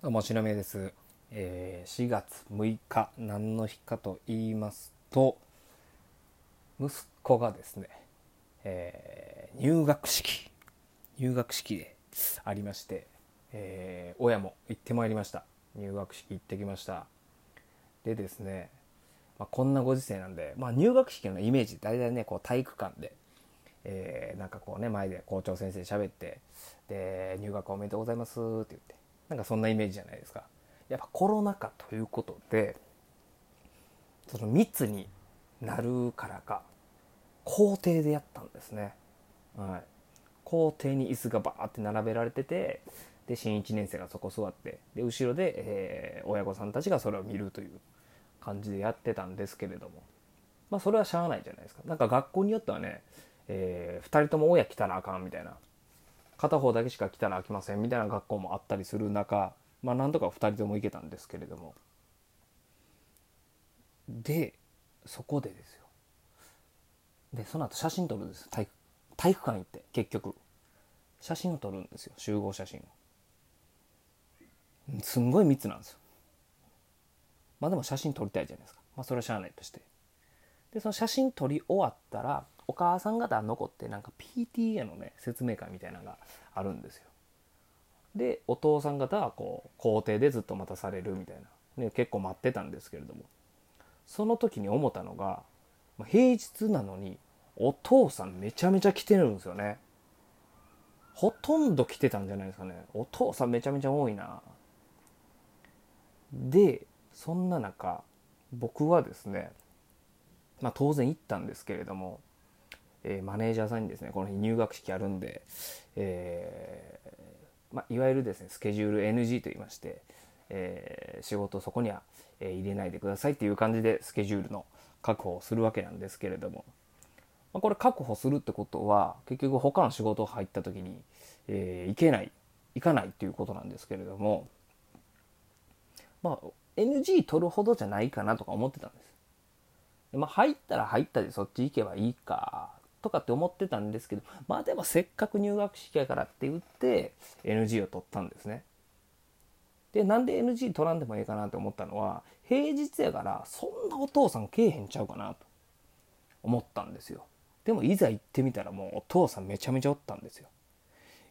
どうも、しのめです。えー4月6日、何の日かと言いますと、息子がですね、えー入学式、入学式でありまして、えー親も行ってまいりました。入学式行ってきました。でですね、まあ、こんなご時世なんで、まあ、入学式のイメージ、大体ね、こう体育館で、えーなんかこうね、前で校長先生喋って、で、入学おめでとうございますって言って、なんかそんなイメージじゃないですか。やっぱコロナ禍ということで、その密になるからか、校庭でやったんですね。はい。校庭に椅子がバーって並べられてて、で、新1年生がそこ座って、で、後ろで、えー親御さんたちがそれを見るという感じでやってたんですけれども、まあそれはしゃあないじゃないですか。なんか学校によってはね、え2人とも親来たらあかんみたいな、片方だけしか来たらあきませんみたいな学校もあったりする中、まあなんとか2人とも行けたんですけれども。で、そこでですよ。で、その後写真撮るんです体育体育館行って、結局。写真を撮るんですよ、集合写真を。すんごい密なんですよ。まあでも写真撮りたいじゃないですか。まあそれはしゃあないとして。で、その写真撮り終わったら、お母さん方残ってなんか PTA のね、説明会みたいなのがあるんですよ。で、お父さん方はこう、校庭でずっと待たされるみたいな。ね、結構待ってたんですけれども。その時に思ったのが、平日なのに、お父さんめちゃめちゃ来てるんですよね。ほとんど来てたんじゃないですかね。お父さんめちゃめちゃ多いな。で、そんな中、僕はですね、まあ当然行ったんですけれども、えーマネージャーさんにですね、この日入学式あるんで、えーまあ、いわゆるですね、スケジュール NG と言いまして、えー仕事そこには、え入れないでくださいっていう感じでスケジュールの確保をするわけなんですけれども、まあ、これ確保するってことは、結局他の仕事入った時に、えー行けない、行かないっていうことなんですけれども、まあ、NG 取るほどじゃないかなとか思ってたんです。まあ、入ったら入ったでそっち行けばいいか、とかって思ってたんですけど、まあでもせっかく入学式やからって言って NG を取ったんですね。で、なんで NG 取らんでもいいかなって思ったのは、平日やからそんなお父さんけえへんちゃうかなと思ったんですよ。でもいざ行ってみたらもうお父さんめちゃめちゃおったんですよ。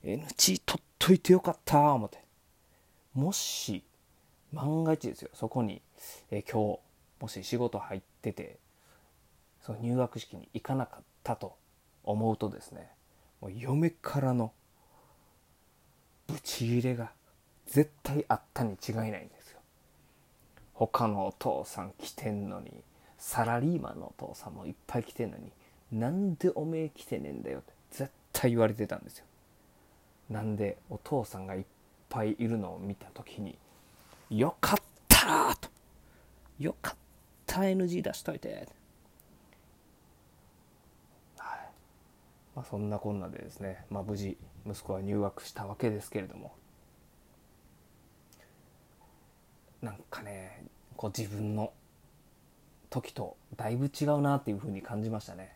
NG 取っといてよかった思って。もし、万が一ですよ、そこに、えー今日、もし仕事入ってて、その入学式に行かなかったと思うとですね、もう嫁からのブチギレが絶対あったに違いないんですよ。他のお父さん来てんのに、サラリーマンのお父さんもいっぱい来てんのに、なんでおめえ来てねえんだよって絶対言われてたんですよ。なんでお父さんがいっぱいいるのを見た時に、よかったなと。よかった NG 出しといて。はい。まあそんなこんなでですね、まあ無事息子は入学したわけですけれども、なんかね、こう自分の時とだいぶ違うなっていう風に感じましたね。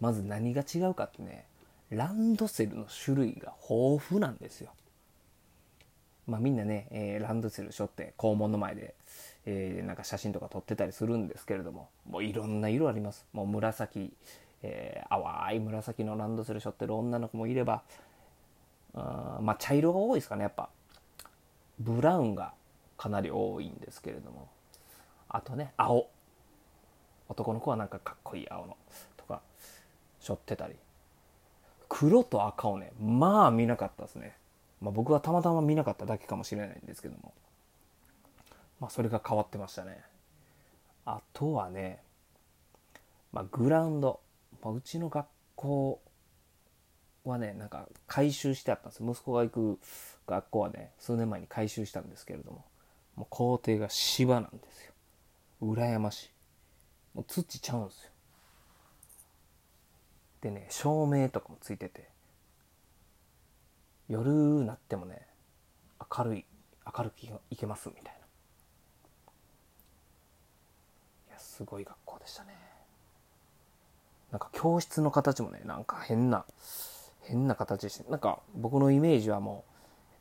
まず何が違うかってね、ランドセルの種類が豊富なんですよ。まあみんなね、えーランドセル背負って校門の前で、えーなんか写真とか撮ってたりするんですけれども、もういろんな色あります。もう紫、えー淡い紫のランドセル背負ってる女の子もいれば、あまあ茶色が多いですかね、やっぱ。ブラウンがかなり多いんですけれども。あとね、青。男の子はなんかかっこいい青のとか、背負ってたり。黒と赤をね、まあ見なかったですね。まあ僕はたまたま見なかっただけかもしれないんですけども。まあそれが変わってましたね。あとはね、まあグラウンド。まあ、うちの学校はね、なんか改修してあったんです。息子が行く学校はね、数年前に改修したんですけれども、もう校庭が芝なんですよ。羨ましい。もう土ちゃうんですよ。でね、照明とかもついてて、夜なってもね、明るい、明るくいけますみたいな。いや、すごい学校でしたね。なんか教室の形もね、なんか変な、変な形でして、なんか僕のイメージはも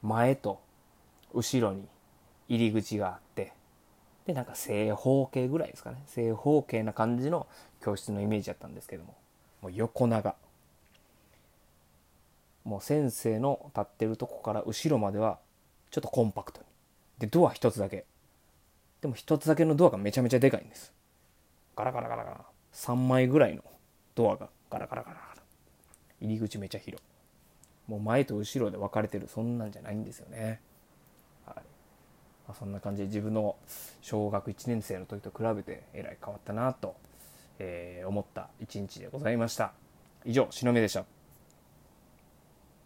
う、前と後ろに入り口があってでなんか正方形ぐらいですかね。正方形な感じの教室のイメージだったんですけどももう横長。もう先生の立ってるとこから後ろまではちょっとコンパクトに。でドア一つだけ。でも一つだけのドアがめちゃめちゃでかいんです。ガラガラガラガラ。3枚ぐらいのドアがガラガラガラガラ。入り口めちゃ広もう前と後ろで分かれてる。そんなんじゃないんですよね。はい、まあ、そんな感じで自分の小学1年生の時と比べてえらい変わったなと、えー思った一日でございました。以上、しのめでした。